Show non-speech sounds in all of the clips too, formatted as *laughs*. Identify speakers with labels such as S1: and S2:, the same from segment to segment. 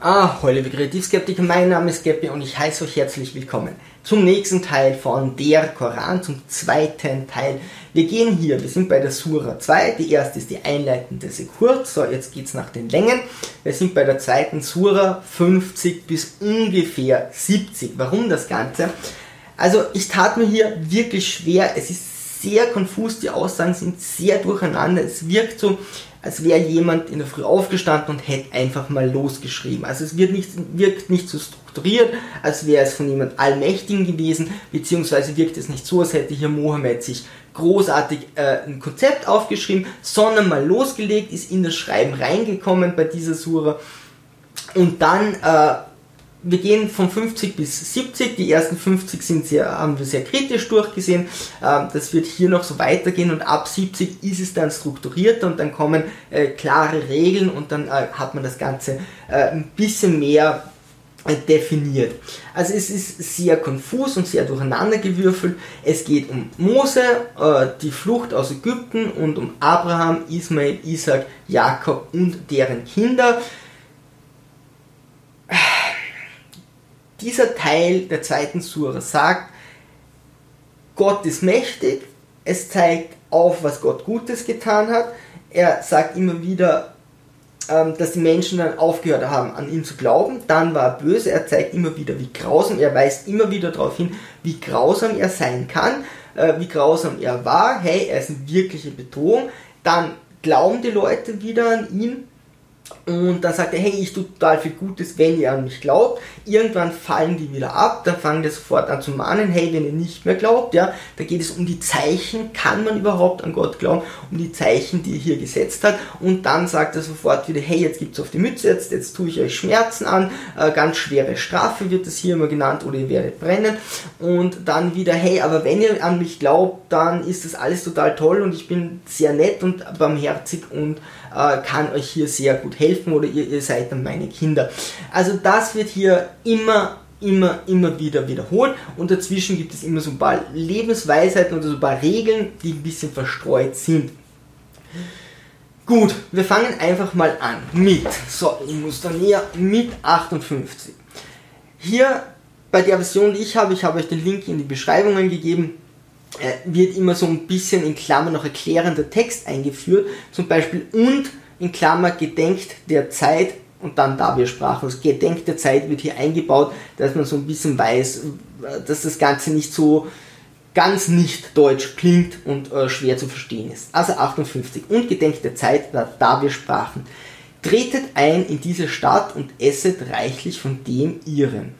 S1: Ah, hallo liebe Kreativskeptiker, mein Name ist Geppi und ich heiße euch herzlich willkommen zum nächsten Teil von der Koran, zum zweiten Teil. Wir gehen hier, wir sind bei der Sura 2, die erste ist die einleitende Sekur, so jetzt geht es nach den Längen. Wir sind bei der zweiten Sura 50 bis ungefähr 70. Warum das Ganze? Also ich tat mir hier wirklich schwer, es ist sehr konfus, die Aussagen sind sehr durcheinander, es wirkt so, als wäre jemand in der Früh aufgestanden und hätte einfach mal losgeschrieben. Also es wird nicht, wirkt nicht so strukturiert, als wäre es von jemand Allmächtigen gewesen, beziehungsweise wirkt es nicht so, als hätte hier Mohammed sich großartig äh, ein Konzept aufgeschrieben, sondern mal losgelegt, ist in das Schreiben reingekommen bei dieser Sura und dann äh, wir gehen von 50 bis 70. Die ersten 50 sind sehr, haben wir sehr kritisch durchgesehen. Ähm, das wird hier noch so weitergehen und ab 70 ist es dann strukturierter und dann kommen äh, klare Regeln und dann äh, hat man das Ganze äh, ein bisschen mehr definiert. Also es ist sehr konfus und sehr durcheinandergewürfelt. Es geht um Mose, die Flucht aus Ägypten und um Abraham, Ismael, Isaac, Jakob und deren Kinder. Dieser Teil der zweiten Sura sagt, Gott ist mächtig, es zeigt auf, was Gott Gutes getan hat. Er sagt immer wieder, ähm, dass die Menschen dann aufgehört haben, an ihn zu glauben. Dann war er böse. Er zeigt immer wieder, wie grausam. Er weist immer wieder darauf hin, wie grausam er sein kann, äh, wie grausam er war. Hey, er ist eine wirkliche Bedrohung. Dann glauben die Leute wieder an ihn und dann sagt er, hey, ich tue total viel Gutes, wenn ihr an mich glaubt. Irgendwann fallen die wieder ab, dann fangen die sofort an zu mahnen, hey, wenn ihr nicht mehr glaubt, ja, da geht es um die Zeichen, kann man überhaupt an Gott glauben, um die Zeichen, die er hier gesetzt hat. Und dann sagt er sofort wieder, hey, jetzt gibt's auf die Mütze, jetzt, jetzt tue ich euch Schmerzen an, äh, ganz schwere Strafe wird das hier immer genannt, oder ihr werdet brennen. Und dann wieder, hey, aber wenn ihr an mich glaubt, dann ist das alles total toll und ich bin sehr nett und barmherzig und äh, kann euch hier sehr gut helfen oder ihr, ihr seid dann meine Kinder. Also das wird hier immer immer, immer wieder wiederholt und dazwischen gibt es immer so ein paar Lebensweisheiten oder so ein paar Regeln, die ein bisschen verstreut sind. Gut, wir fangen einfach mal an mit, so, ich muss da näher, mit 58. Hier bei der Version, die ich habe, ich habe euch den Link in die Beschreibungen gegeben, äh, wird immer so ein bisschen in Klammer noch erklärender Text eingeführt, zum Beispiel und in Klammer gedenkt der Zeit und dann da wir sprachen. Das Gedenkt der Zeit wird hier eingebaut, dass man so ein bisschen weiß, dass das Ganze nicht so ganz nicht deutsch klingt und äh, schwer zu verstehen ist. Also 58 und gedenkt der Zeit, da, da wir sprachen. Tretet ein in diese Stadt und esset reichlich von dem ihren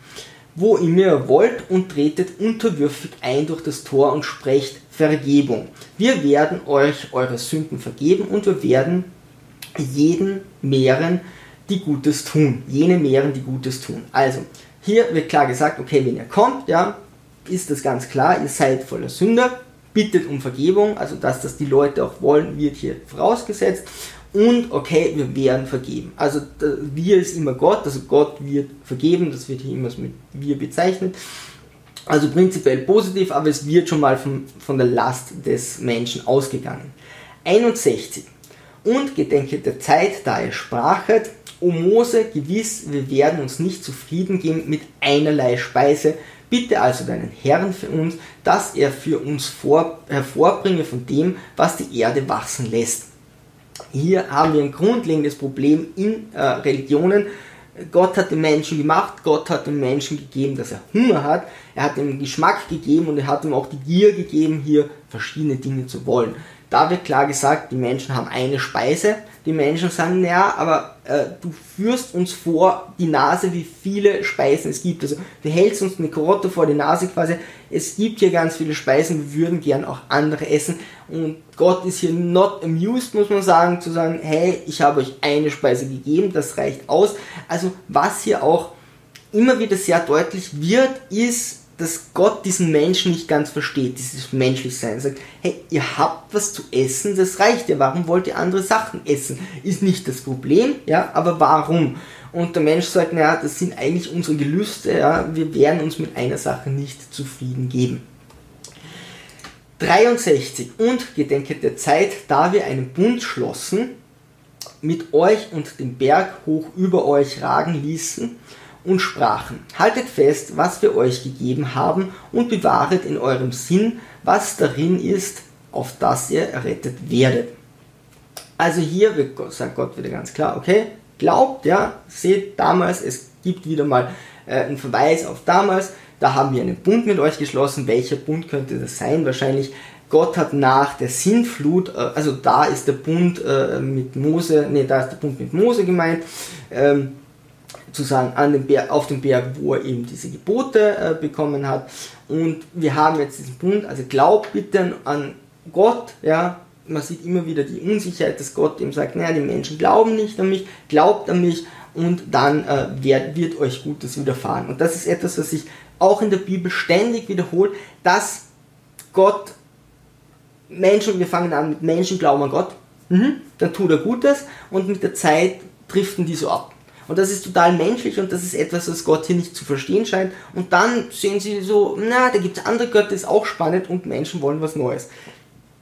S1: wo ihr mir wollt und tretet unterwürfig ein durch das Tor und sprecht Vergebung. Wir werden euch eure Sünden vergeben und wir werden jeden mehren, die Gutes tun. Jene mehren, die Gutes tun. Also, hier wird klar gesagt, okay, wenn ihr kommt, ja, ist das ganz klar, ihr seid voller Sünde, bittet um Vergebung, also dass das die Leute auch wollen, wird hier vorausgesetzt und okay, wir werden vergeben. Also wir ist immer Gott, also Gott wird vergeben, das wird hier immer mit wir bezeichnet. Also prinzipiell positiv, aber es wird schon mal von, von der Last des Menschen ausgegangen. 61. Und gedenke der Zeit, da ihr sprachet, O Mose, gewiss, wir werden uns nicht zufrieden geben mit einerlei Speise. Bitte also deinen Herrn für uns, dass er für uns vor, hervorbringe von dem, was die Erde wachsen lässt hier haben wir ein grundlegendes Problem in äh, Religionen. Gott hat den Menschen gemacht, Gott hat dem Menschen gegeben, dass er Hunger hat, er hat ihm Geschmack gegeben und er hat ihm auch die Gier gegeben, hier verschiedene Dinge zu wollen. Da wird klar gesagt, die Menschen haben eine Speise. Die Menschen sagen, naja, aber äh, du führst uns vor die Nase, wie viele Speisen es gibt. Also du hältst uns eine Karotte vor die Nase quasi. Es gibt hier ganz viele Speisen, wir würden gern auch andere essen. Und Gott ist hier not amused, muss man sagen, zu sagen, hey, ich habe euch eine Speise gegeben, das reicht aus. Also was hier auch immer wieder sehr deutlich wird, ist, dass Gott diesen Menschen nicht ganz versteht, dieses Menschlichsein. Sagt, hey, ihr habt was zu essen, das reicht ja, warum wollt ihr andere Sachen essen? Ist nicht das Problem, ja, aber warum? Und der Mensch sagt, naja, das sind eigentlich unsere Gelüste, ja, wir werden uns mit einer Sache nicht zufrieden geben. 63. Und gedenket der Zeit, da wir einen Bund schlossen, mit euch und den Berg hoch über euch ragen ließen und sprachen, haltet fest, was wir euch gegeben haben und bewahret in eurem Sinn, was darin ist, auf das ihr errettet werdet. Also hier wird Gott, sagt Gott wieder ganz klar, okay, glaubt, ja, seht damals, es gibt wieder mal äh, einen Verweis auf damals, da haben wir einen Bund mit euch geschlossen. Welcher Bund könnte das sein? Wahrscheinlich Gott hat nach der Sintflut, äh, also da ist der Bund äh, mit Mose, nee, da ist der Bund mit Mose gemeint, ähm, zu sagen, an dem Berg, auf dem Berg, wo er eben diese Gebote äh, bekommen hat. Und wir haben jetzt diesen Bund, also glaubt bitte an Gott, ja, man sieht immer wieder die Unsicherheit, dass Gott ihm sagt, naja, die Menschen glauben nicht an mich, glaubt an mich und dann äh, wird, wird euch Gutes widerfahren. Und das ist etwas, was sich auch in der Bibel ständig wiederholt, dass Gott Menschen, wir fangen an mit Menschen glauben an Gott, mhm, dann tut er Gutes und mit der Zeit driften die so ab. Und das ist total menschlich und das ist etwas, was Gott hier nicht zu verstehen scheint. Und dann sehen sie so, na, da gibt es andere Götter, ist auch spannend und Menschen wollen was Neues.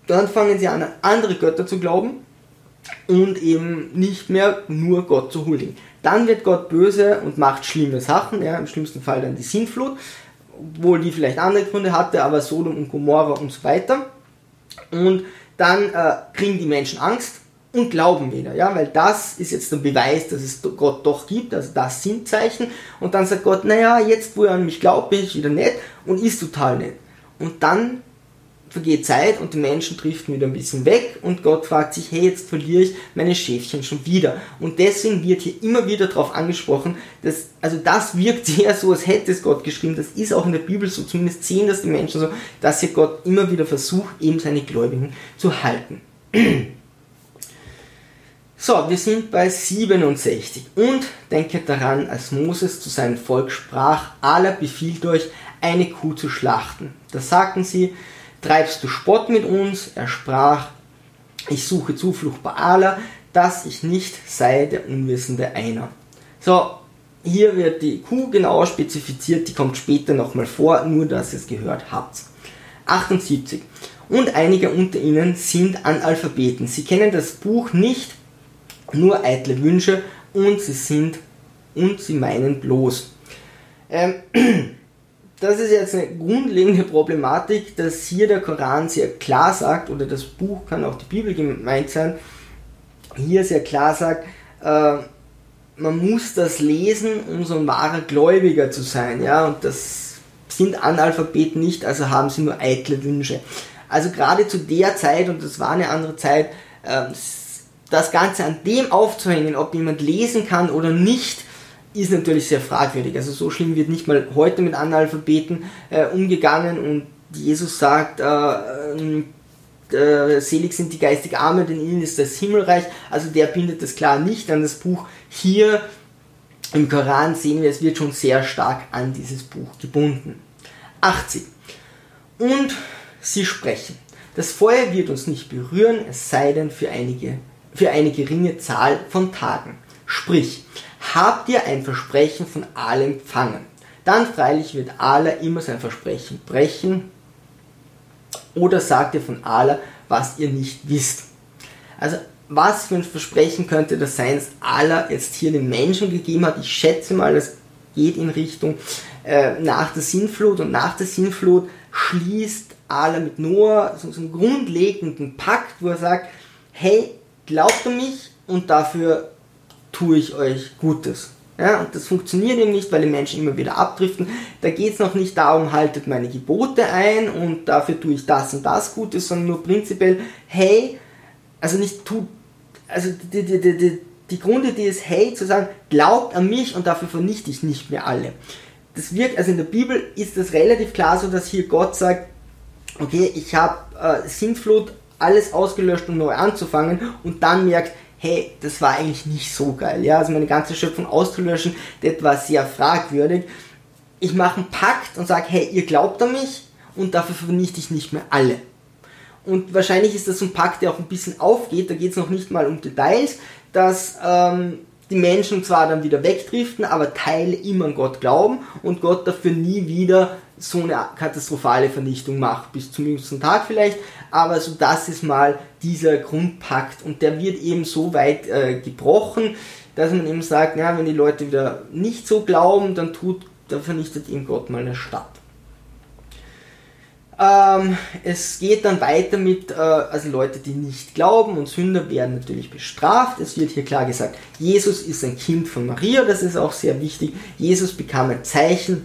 S1: Dann fangen sie an, an andere Götter zu glauben und eben nicht mehr nur Gott zu huldigen. Dann wird Gott böse und macht schlimme Sachen, ja, im schlimmsten Fall dann die Sintflut, obwohl die vielleicht andere Gründe hatte, aber Sodom und Gomorra und so weiter. Und dann äh, kriegen die Menschen Angst und glauben wieder, ja, weil das ist jetzt der Beweis, dass es Gott doch gibt, also das sind Zeichen. Und dann sagt Gott, naja, jetzt wo er an mich glaubt, bin ich wieder nett und ist total nett. Und dann vergeht Zeit und die Menschen driften wieder ein bisschen weg und Gott fragt sich, hey, jetzt verliere ich meine Schäfchen schon wieder. Und deswegen wird hier immer wieder darauf angesprochen, dass, also das wirkt *laughs* sehr so, als hätte es Gott geschrieben. Das ist auch in der Bibel so, zumindest sehen das die Menschen so, dass hier Gott immer wieder versucht, eben seine Gläubigen zu halten. *clears throat* So, wir sind bei 67. Und denke daran, als Moses zu seinem Volk sprach, Allah befiehlt euch, eine Kuh zu schlachten. Da sagten sie, treibst du Spott mit uns? Er sprach, ich suche Zuflucht bei Allah, dass ich nicht sei der Unwissende einer. So, hier wird die Kuh genauer spezifiziert, die kommt später nochmal vor, nur dass ihr es gehört habt. 78. Und einige unter ihnen sind Analphabeten. Sie kennen das Buch nicht, nur eitle Wünsche und sie sind und sie meinen bloß. Ähm, *clears throat* das ist jetzt eine grundlegende Problematik, dass hier der Koran sehr klar sagt, oder das Buch kann auch die Bibel gemeint sein, hier sehr klar sagt, äh, man muss das lesen, um so ein wahrer Gläubiger zu sein, ja, und das sind Analphabeten nicht, also haben sie nur eitle Wünsche. Also gerade zu der Zeit, und das war eine andere Zeit, äh, das Ganze an dem aufzuhängen, ob jemand lesen kann oder nicht, ist natürlich sehr fragwürdig. Also so schlimm wird nicht mal heute mit Analphabeten äh, umgegangen und Jesus sagt, äh, äh, selig sind die geistig Armen, denn ihnen ist das Himmelreich. Also der bindet das klar nicht an das Buch. Hier im Koran sehen wir, es wird schon sehr stark an dieses Buch gebunden. 80. Und sie sprechen. Das Feuer wird uns nicht berühren, es sei denn für, einige, für eine geringe Zahl von Tagen. Sprich, habt ihr ein Versprechen von allem empfangen. Dann freilich wird Allah immer sein Versprechen brechen. Oder sagt ihr von Allah, was ihr nicht wisst. Also was für ein Versprechen könnte das sein, dass Allah jetzt hier den Menschen gegeben hat? Ich schätze mal, das geht in Richtung äh, nach der Sinnflut und nach der Sinnflut schließt Allah mit Noah so, so einen grundlegenden Pakt, wo er sagt, hey, glaubt an mich und dafür tue ich euch Gutes. Ja, und das funktioniert eben nicht, weil die Menschen immer wieder abdriften. Da geht es noch nicht darum, haltet meine Gebote ein und dafür tue ich das und das Gutes, sondern nur prinzipiell, hey, also nicht tut, also die, die, die, die, die Grundidee ist, hey, zu sagen, glaubt an mich und dafür vernichte ich nicht mehr alle. Das wirkt, also in der Bibel ist das relativ klar so, dass hier Gott sagt, okay, ich habe äh, Sintflut, alles ausgelöscht, um neu anzufangen und dann merkt, hey, das war eigentlich nicht so geil. Ja, also meine ganze Schöpfung auszulöschen, das war sehr fragwürdig. Ich mache einen Pakt und sage, hey, ihr glaubt an mich und dafür vernichte ich nicht mehr alle. Und wahrscheinlich ist das ein Pakt, der auch ein bisschen aufgeht, da geht es noch nicht mal um Details, dass ähm, die Menschen zwar dann wieder wegdriften, aber Teile immer an Gott glauben und Gott dafür nie wieder so eine katastrophale Vernichtung macht, bis zum jüngsten Tag vielleicht, aber so das ist mal dieser Grundpakt und der wird eben so weit äh, gebrochen, dass man eben sagt, ja, wenn die Leute wieder nicht so glauben, dann tut, dann vernichtet eben Gott mal eine Stadt. Ähm, es geht dann weiter mit, äh, also Leute, die nicht glauben und Sünder werden natürlich bestraft. Es wird hier klar gesagt, Jesus ist ein Kind von Maria, das ist auch sehr wichtig. Jesus bekam ein Zeichen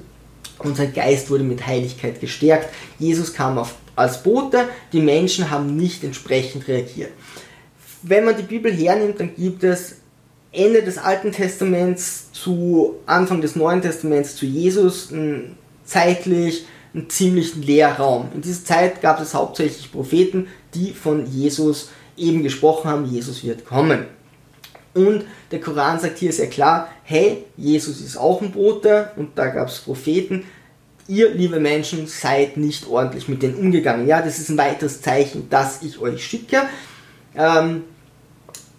S1: und sein Geist wurde mit Heiligkeit gestärkt. Jesus kam auf, als Bote, die Menschen haben nicht entsprechend reagiert. Wenn man die Bibel hernimmt, dann gibt es Ende des Alten Testaments zu Anfang des Neuen Testaments zu Jesus zeitlich einen ziemlichen Leerraum. In dieser Zeit gab es hauptsächlich Propheten, die von Jesus eben gesprochen haben, Jesus wird kommen. Und der Koran sagt hier sehr klar, hey, Jesus ist auch ein Bote und da gab es Propheten. Ihr, liebe Menschen, seid nicht ordentlich mit denen umgegangen. Ja, das ist ein weiteres Zeichen, dass ich euch schicke. Ähm,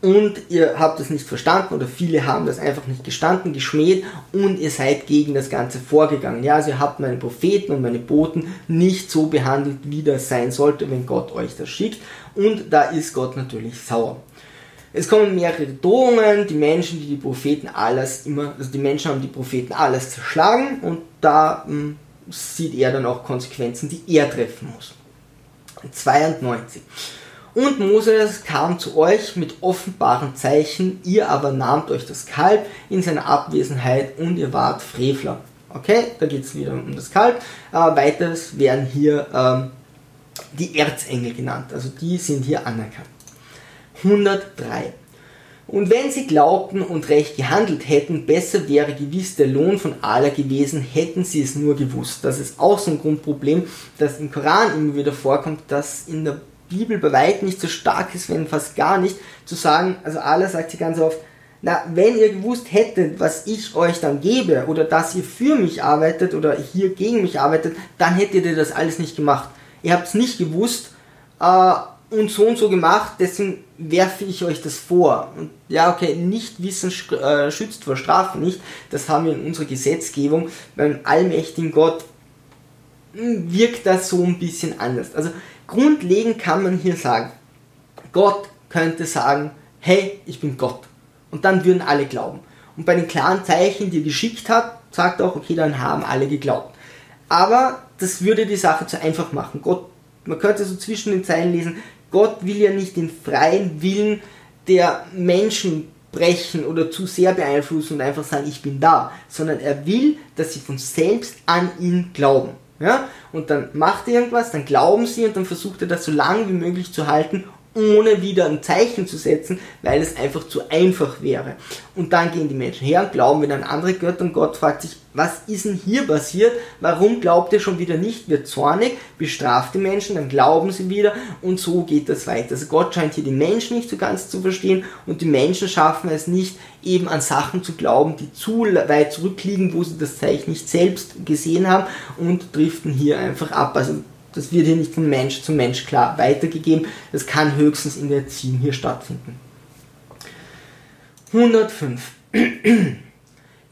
S1: und ihr habt es nicht verstanden oder viele haben das einfach nicht gestanden, geschmäht und ihr seid gegen das Ganze vorgegangen. Ja, also ihr habt meine Propheten und meine Boten nicht so behandelt, wie das sein sollte, wenn Gott euch das schickt und da ist Gott natürlich sauer. Es kommen mehrere Drohungen, die Menschen, die die Propheten alles immer, also die Menschen haben die Propheten alles zerschlagen und da hm, sieht er dann auch Konsequenzen, die er treffen muss. 92. Und Moses kam zu euch mit offenbaren Zeichen, ihr aber nahmt euch das Kalb in seiner Abwesenheit und ihr wart Frevler. Okay, da geht es wieder um das Kalb. Äh, weiters werden hier ähm, die Erzengel genannt, also die sind hier anerkannt. 103. Und wenn sie glaubten und recht gehandelt hätten, besser wäre gewiss der Lohn von Allah gewesen, hätten sie es nur gewusst. Das ist auch so ein Grundproblem, das im Koran immer wieder vorkommt, dass in der Bibel bei weitem nicht so stark ist, wenn fast gar nicht, zu sagen, also Allah sagt sie ganz oft, na, wenn ihr gewusst hättet, was ich euch dann gebe, oder dass ihr für mich arbeitet oder hier gegen mich arbeitet, dann hättet ihr das alles nicht gemacht. Ihr habt es nicht gewusst äh, und so und so gemacht, deswegen werfe ich euch das vor. Und ja, okay, nicht wissen äh, schützt vor Strafe nicht. Das haben wir in unserer Gesetzgebung. Beim allmächtigen Gott hm, wirkt das so ein bisschen anders. Also Grundlegend kann man hier sagen, Gott könnte sagen, hey, ich bin Gott. Und dann würden alle glauben. Und bei den klaren Zeichen, die er geschickt hat, sagt er auch, okay, dann haben alle geglaubt. Aber das würde die Sache zu einfach machen. Gott, man könnte so zwischen den Zeilen lesen, Gott will ja nicht den freien Willen der Menschen brechen oder zu sehr beeinflussen und einfach sagen, ich bin da, sondern er will, dass sie von selbst an ihn glauben. Ja? Und dann macht er irgendwas, dann glauben sie und dann versucht er das so lange wie möglich zu halten ohne wieder ein Zeichen zu setzen, weil es einfach zu einfach wäre. Und dann gehen die Menschen her und glauben wieder an andere Götter und Gott fragt sich, was ist denn hier passiert? Warum glaubt ihr schon wieder nicht? Wird zornig, bestraft die Menschen, dann glauben sie wieder und so geht das weiter. Also Gott scheint hier die Menschen nicht so ganz zu verstehen und die Menschen schaffen es nicht, eben an Sachen zu glauben, die zu weit zurückliegen, wo sie das Zeichen nicht selbst gesehen haben und driften hier einfach ab. Also das wird hier nicht von Mensch zu Mensch klar weitergegeben. Das kann höchstens in der Erziehung hier stattfinden. 105. *clears throat*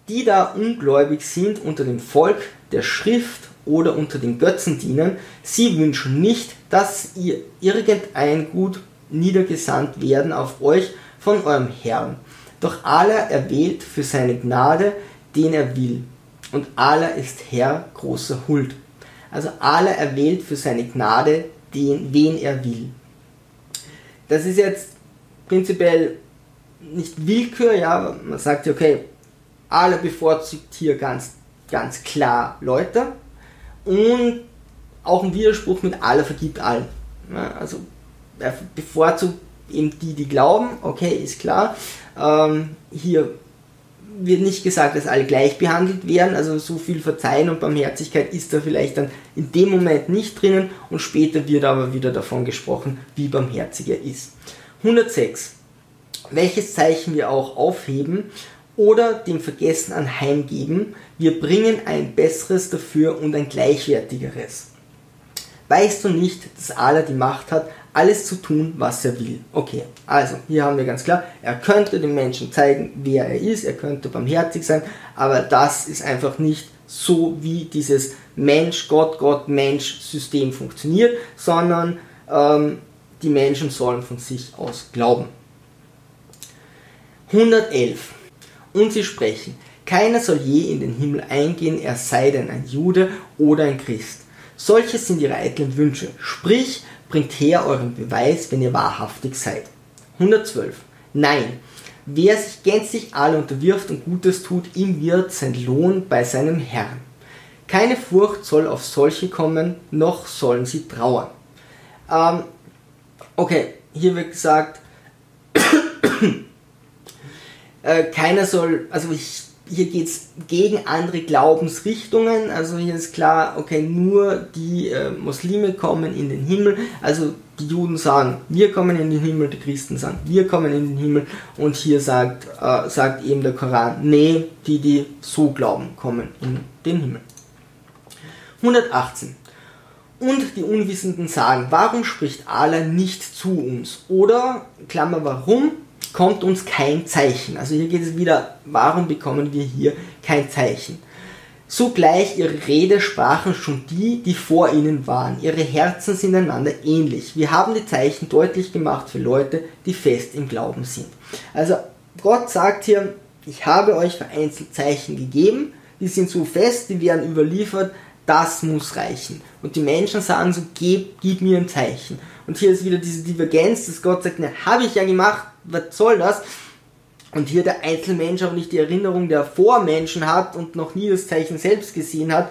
S1: Die da ungläubig sind unter dem Volk der Schrift oder unter den Götzen dienen, sie wünschen nicht, dass ihr irgendein Gut niedergesandt werden auf euch von eurem Herrn. Doch Allah erwählt für seine Gnade, den er will. Und Allah ist Herr großer Huld. Also Allah erwählt für seine Gnade den, wen er will. Das ist jetzt prinzipiell nicht Willkür, ja, man sagt ja, okay, Allah bevorzugt hier ganz, ganz klar Leute und auch ein Widerspruch mit Allah vergibt allen. Ja, also er bevorzugt eben die, die glauben, okay, ist klar. Ähm, hier wird nicht gesagt, dass alle gleich behandelt werden, also so viel Verzeihen und Barmherzigkeit ist da vielleicht dann in dem Moment nicht drinnen und später wird aber wieder davon gesprochen, wie barmherzig er ist. 106. Welches Zeichen wir auch aufheben oder dem Vergessen anheimgeben, wir bringen ein besseres dafür und ein gleichwertigeres. Weißt du nicht, dass Allah die Macht hat, alles zu tun, was er will. Okay, also hier haben wir ganz klar, er könnte den Menschen zeigen, wer er ist, er könnte barmherzig sein, aber das ist einfach nicht so, wie dieses Mensch, Gott, Gott, Mensch System funktioniert, sondern ähm, die Menschen sollen von sich aus glauben. 111. Und sie sprechen, keiner soll je in den Himmel eingehen, er sei denn ein Jude oder ein Christ. Solche sind ihre eitlen Wünsche. Sprich, bringt her euren Beweis, wenn ihr wahrhaftig seid. 112. Nein, wer sich gänzlich alle unterwirft und Gutes tut, ihm wird sein Lohn bei seinem Herrn. Keine Furcht soll auf solche kommen, noch sollen sie trauern. Ähm, okay, hier wird gesagt, *coughs* äh, keiner soll, also ich, hier geht es gegen andere Glaubensrichtungen, also hier ist klar, okay, nur die äh, Muslime kommen in den Himmel, also die Juden sagen, wir kommen in den Himmel, die Christen sagen, wir kommen in den Himmel und hier sagt, äh, sagt eben der Koran, nee, die, die so glauben, kommen in den Himmel. 118. Und die Unwissenden sagen, warum spricht Allah nicht zu uns? Oder, Klammer, warum kommt uns kein Zeichen? Also hier geht es wieder, warum bekommen wir hier kein Zeichen? Sogleich ihre Rede sprachen schon die, die vor ihnen waren. Ihre Herzen sind einander ähnlich. Wir haben die Zeichen deutlich gemacht für Leute, die fest im Glauben sind. Also Gott sagt hier, ich habe euch vereinzelt Zeichen gegeben, die sind so fest, die werden überliefert, das muss reichen. Und die Menschen sagen so, gib, gib mir ein Zeichen. Und hier ist wieder diese Divergenz, dass Gott sagt, ne, habe ich ja gemacht, was soll das? Und hier der Einzelmensch auch nicht die Erinnerung der Vormenschen hat und noch nie das Zeichen selbst gesehen hat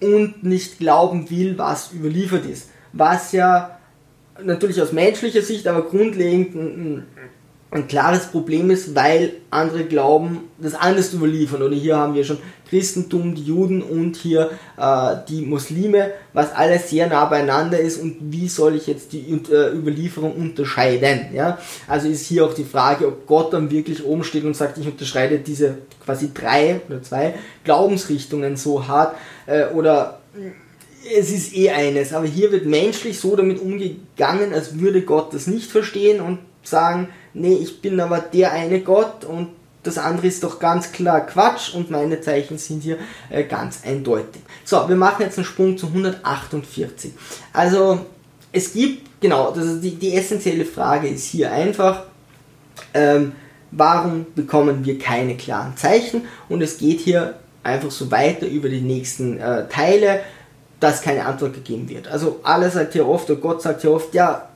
S1: und nicht glauben will, was überliefert ist. Was ja natürlich aus menschlicher Sicht, aber grundlegend ein, ein klares Problem ist, weil andere glauben, das anders überliefern. Oder hier haben wir schon Christentum, die Juden und hier äh, die Muslime, was alles sehr nah beieinander ist und wie soll ich jetzt die äh, Überlieferung unterscheiden? Ja? Also ist hier auch die Frage, ob Gott dann wirklich oben steht und sagt, ich unterscheide diese quasi drei oder zwei Glaubensrichtungen so hart äh, oder es ist eh eines, aber hier wird menschlich so damit umgegangen, als würde Gott das nicht verstehen und sagen, nee, ich bin aber der eine Gott und das andere ist doch ganz klar Quatsch und meine Zeichen sind hier äh, ganz eindeutig. So, wir machen jetzt einen Sprung zu 148. Also es gibt, genau, das die, die essentielle Frage ist hier einfach, ähm, warum bekommen wir keine klaren Zeichen? Und es geht hier einfach so weiter über die nächsten äh, Teile, dass keine Antwort gegeben wird. Also alle sagt hier oft, oder Gott sagt hier oft, ja,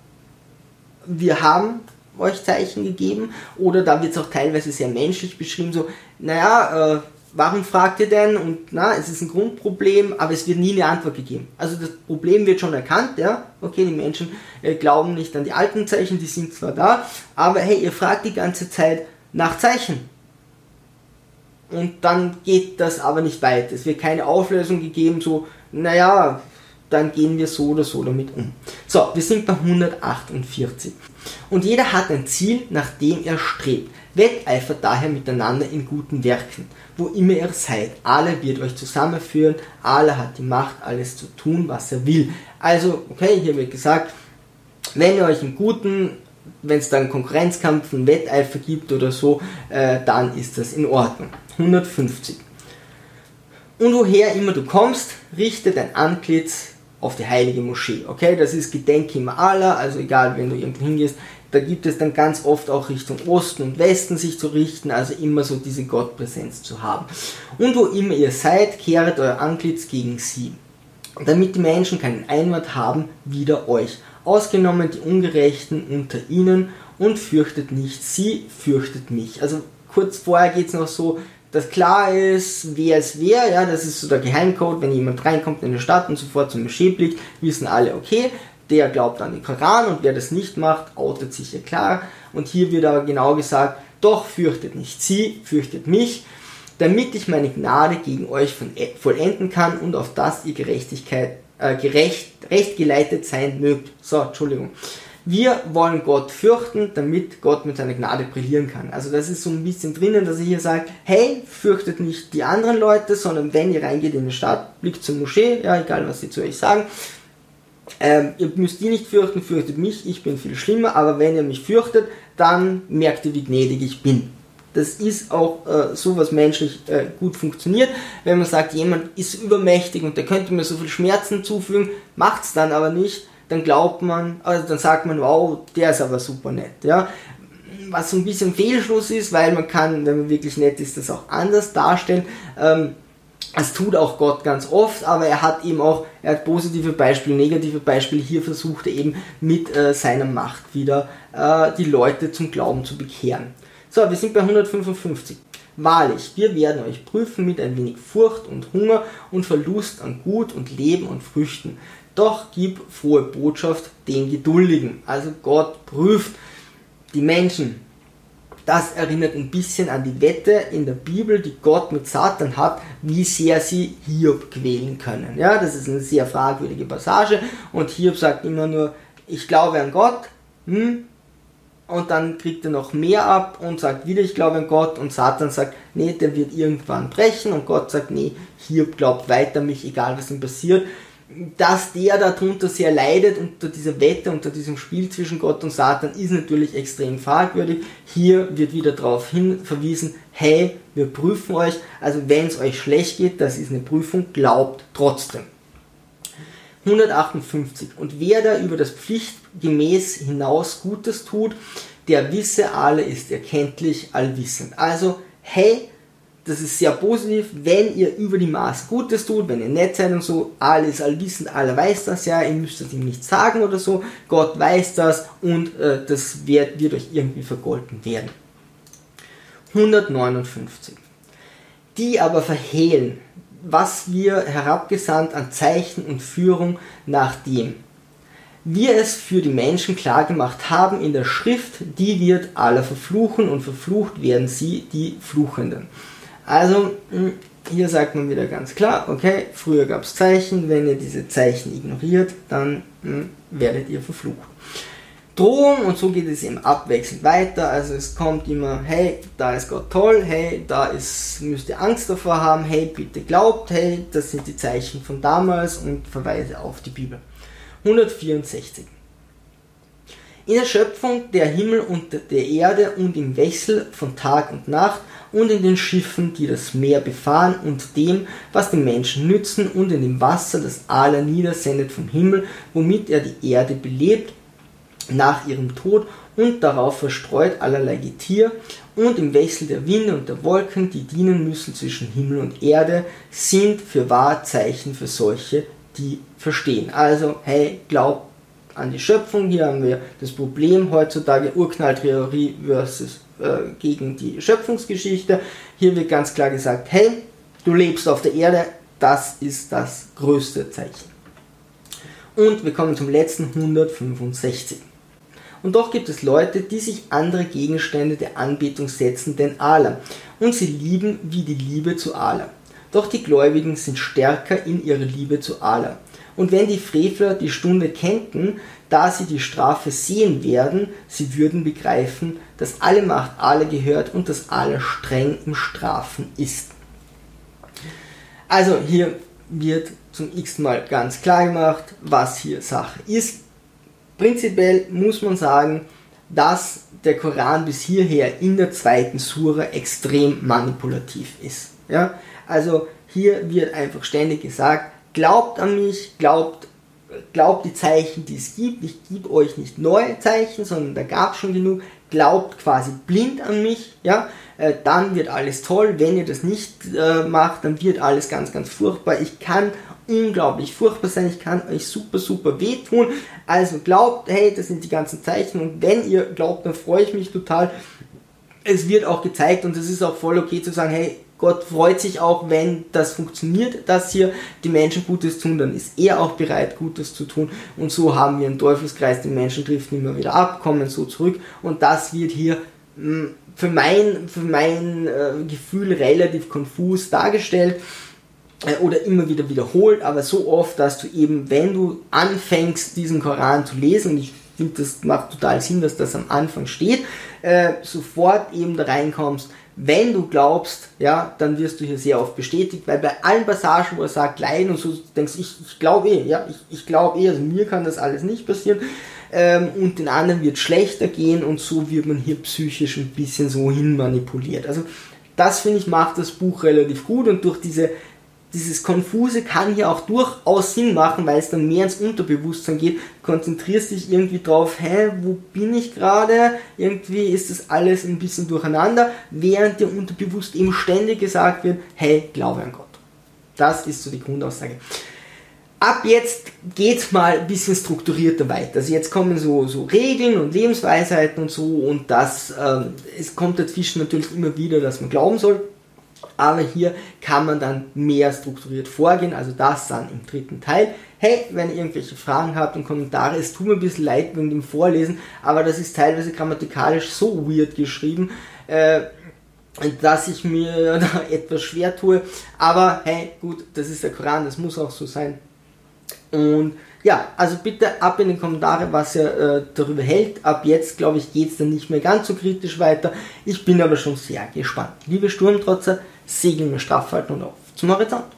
S1: wir haben euch Zeichen gegeben? Oder da wird es auch teilweise sehr menschlich beschrieben, so, naja, äh, warum fragt ihr denn? Und na, es ist ein Grundproblem, aber es wird nie eine Antwort gegeben. Also das Problem wird schon erkannt, ja, okay, die Menschen äh, glauben nicht an die alten Zeichen, die sind zwar da, aber hey, ihr fragt die ganze Zeit nach Zeichen. Und dann geht das aber nicht weit. Es wird keine Auflösung gegeben, so, naja, dann gehen wir so oder so damit um. So, wir sind bei 148. Und jeder hat ein Ziel, nach dem er strebt. Wetteifert daher miteinander in guten Werken, wo immer ihr seid. Alle wird euch zusammenführen, alle hat die Macht, alles zu tun, was er will. Also, okay, hier wird gesagt, wenn ihr euch in guten, wenn es dann Konkurrenzkampf, einen Wetteifer gibt oder so, äh, dann ist das in Ordnung. 150. Und woher immer du kommst, richte dein Antlitz auf die heilige Moschee. Okay, das ist Gedenke im Allah, also egal, wenn du irgendwo hingehst, da gibt es dann ganz oft auch Richtung Osten und Westen sich zu richten, also immer so diese Gottpräsenz zu haben. Und wo immer ihr seid, kehret euer Antlitz gegen sie, damit die Menschen keinen Einwand haben wider euch, ausgenommen die Ungerechten unter ihnen und fürchtet nicht sie, fürchtet mich. Also kurz vorher geht es noch so, dass klar ist, wer es wer, ja, das ist so der Geheimcode, wenn jemand reinkommt in eine Stadt und sofort zum Moschee blickt, wissen alle, okay, der glaubt an den Koran und wer das nicht macht, outet sich ja klar. Und hier wird aber genau gesagt, doch fürchtet nicht sie, fürchtet mich, damit ich meine Gnade gegen euch e, vollenden kann und auf das ihr Gerechtigkeit, äh, gerecht, recht geleitet sein mögt. So, Entschuldigung. Wir wollen Gott fürchten, damit Gott mit seiner Gnade brillieren kann. Also das ist so ein bisschen drinnen, dass er hier sagt, hey, fürchtet nicht die anderen Leute, sondern wenn ihr reingeht in die Stadt, blickt zur Moschee, ja, egal was sie zu euch sagen, ähm, ihr müsst die nicht fürchten, fürchtet mich, ich bin viel schlimmer, aber wenn ihr mich fürchtet, dann merkt ihr, wie gnädig ich bin. Das ist auch äh, so, was menschlich äh, gut funktioniert. Wenn man sagt, jemand ist übermächtig und der könnte mir so viel Schmerzen zufügen, macht es dann aber nicht, dann glaubt man, also dann sagt man, wow, der ist aber super nett, ja. Was so ein bisschen Fehlschluss ist, weil man kann, wenn man wirklich nett ist, das auch anders darstellen. Ähm, das tut auch Gott ganz oft, aber er hat eben auch, er hat positive Beispiele, negative Beispiele. Hier versucht er eben mit äh, seiner Macht wieder äh, die Leute zum Glauben zu bekehren. So, wir sind bei 155. Wahrlich, wir werden euch prüfen mit ein wenig Furcht und Hunger und Verlust an Gut und Leben und Früchten. Doch gib frohe Botschaft den Geduldigen. Also Gott prüft die Menschen. Das erinnert ein bisschen an die Wette in der Bibel, die Gott mit Satan hat, wie sehr sie Hiob quälen können. Ja, das ist eine sehr fragwürdige Passage und Hiob sagt immer nur, ich glaube an Gott, hm, und dann kriegt er noch mehr ab und sagt wieder, ich glaube an Gott und Satan sagt, nee, der wird irgendwann brechen und Gott sagt, nee, Hiob glaubt weiter mich, egal was ihm passiert dass der darunter sehr leidet unter dieser Wette, unter diesem Spiel zwischen Gott und Satan, ist natürlich extrem fragwürdig. Hier wird wieder darauf hin verwiesen, hey, wir prüfen euch, also wenn es euch schlecht geht, das ist eine Prüfung, glaubt trotzdem. 158. Und wer da über das Pflichtgemäß hinaus Gutes tut, der wisse alle ist erkenntlich allwissend. Also, hey, das ist sehr positiv, wenn ihr über die Maß Gutes tut, wenn ihr nett seid und so, alles allwissend, aller weiß das ja, ihr müsst es ihm nicht sagen oder so, Gott weiß das und äh, das wird, wird euch irgendwie vergolten werden. 159. Die aber verhehlen, was wir herabgesandt an Zeichen und Führung, nachdem wir es für die Menschen klargemacht haben in der Schrift, die wird alle verfluchen und verflucht werden sie, die Fluchenden. Also, hm, hier sagt man wieder ganz klar, okay, früher gab es Zeichen, wenn ihr diese Zeichen ignoriert, dann mh, hm, werdet ihr verflucht. Drohung und so geht es eben abwechselnd weiter. Also es kommt immer, hey, da ist Gott toll, hey, da ist, müsst ihr Angst davor haben, hey, bitte glaubt, hey, das sind die Zeichen von damals und Verweise auf die Bibel. 164. In der Schöpfung der Himmel und der Erde und im Wechsel von Tag und Nacht und in den Schiffen, die das Meer befahren und dem, was den Menschen nützen und in dem Wasser, das Allah niedersendet vom Himmel, womit er die Erde belebt nach ihrem Tod und darauf verstreut allerlei Getier und im Wechsel der Winde und der Wolken, die dienen müssen zwischen Himmel und Erde, sind für wahr Zeichen für solche, die verstehen. Also, hey, glaub an die Schöpfung. Hier haben wir das Problem heutzutage Urknalltheorie versus äh, gegen die Schöpfungsgeschichte. Hier wird ganz klar gesagt, hey, du lebst auf der Erde, das ist das größte Zeichen. Und wir kommen zum letzten 165. Und doch gibt es Leute, die sich andere Gegenstände der Anbetung setzen denn Allah. Und sie lieben wie die Liebe zu Allah. Doch die Gläubigen sind stärker in ihrer Liebe zu Allah. Und wenn die Frevler die Stunde kennten, da sie die Strafe sehen werden, sie würden begreifen, dass alle Macht alle gehört und dass alle streng im Strafen ist. Also hier wird zum x Mal ganz klar gemacht, was hier Sache ist. Prinzipiell muss man sagen, dass der Koran bis hierher in der zweiten Sura extrem manipulativ ist. Ja? Also hier wird einfach ständig gesagt, glaubt an mich, glaubt glaubt die Zeichen, die es gibt. Ich gebe euch nicht neue Zeichen, sondern da gab es schon genug. Glaubt quasi blind an mich, ja. Äh, dann wird alles toll. Wenn ihr das nicht äh, macht, dann wird alles ganz, ganz furchtbar. Ich kann unglaublich furchtbar sein. Ich kann euch super, super wehtun. Also glaubt, hey, das sind die ganzen Zeichen. Und wenn ihr glaubt, dann freue ich mich total. Es wird auch gezeigt und es ist auch voll okay zu sagen, hey, Gott freut sich auch, wenn das funktioniert, dass hier die Menschen Gutes tun, dann ist er auch bereit, Gutes zu tun. Und so haben wir einen Teufelskreis, die Menschen driften immer wieder ab, kommen so zurück. Und das wird hier hm, für mein, für mein äh, Gefühl relativ konfus dargestellt äh, oder immer wieder wiederholt, aber so oft, dass du eben, wenn du anfängst, diesen Koran zu lesen, und ich finde, das macht total Sinn, dass das am Anfang steht, äh, sofort eben da reinkommst, wenn du glaubst, ja, dann wirst du hier sehr oft bestätigt, weil bei allen Passagen, wo er sagt, Leiden und so, denkst ich, ich glaube eh, ja, ich, ich glaube eh, also mir kann das alles nicht passieren ähm, und den anderen wird schlechter gehen und so wird man hier psychisch ein bisschen so hin manipuliert. Also das finde ich macht das Buch relativ gut und durch diese dieses Konfuse kann hier auch durchaus Sinn machen, weil es dann mehr ins Unterbewusstsein geht. Konzentrierst dich irgendwie drauf, hä, wo bin ich gerade? Irgendwie ist das alles ein bisschen durcheinander, während dir unterbewusst eben ständig gesagt wird, hey, glaube an Gott. Das ist so die Grundaussage. Ab jetzt geht's mal ein bisschen strukturierter weiter. Also jetzt kommen so, so Regeln und Lebensweisheiten und so und das, ähm, es kommt dazwischen natürlich immer wieder, dass man glauben soll aber hier kann man dann mehr strukturiert vorgehen, also das dann im dritten Teil. Hey, wenn ihr irgendwelche Fragen habt und Kommentare, es tut mir ein bisschen leid wegen dem Vorlesen, aber das ist teilweise grammatikalisch so weird geschrieben, äh, dass ich mir *laughs* da etwas schwer tue. Aber hey, gut, das ist der Koran, das muss auch so sein. Und ja, also bitte ab in die Kommentare, was ihr äh, darüber hält. Ab jetzt, glaube ich, geht es dann nicht mehr ganz so kritisch weiter. Ich bin aber schon sehr gespannt. Liebe Sturmtrotzer, segeln wir straff halten und auf zum Horizont.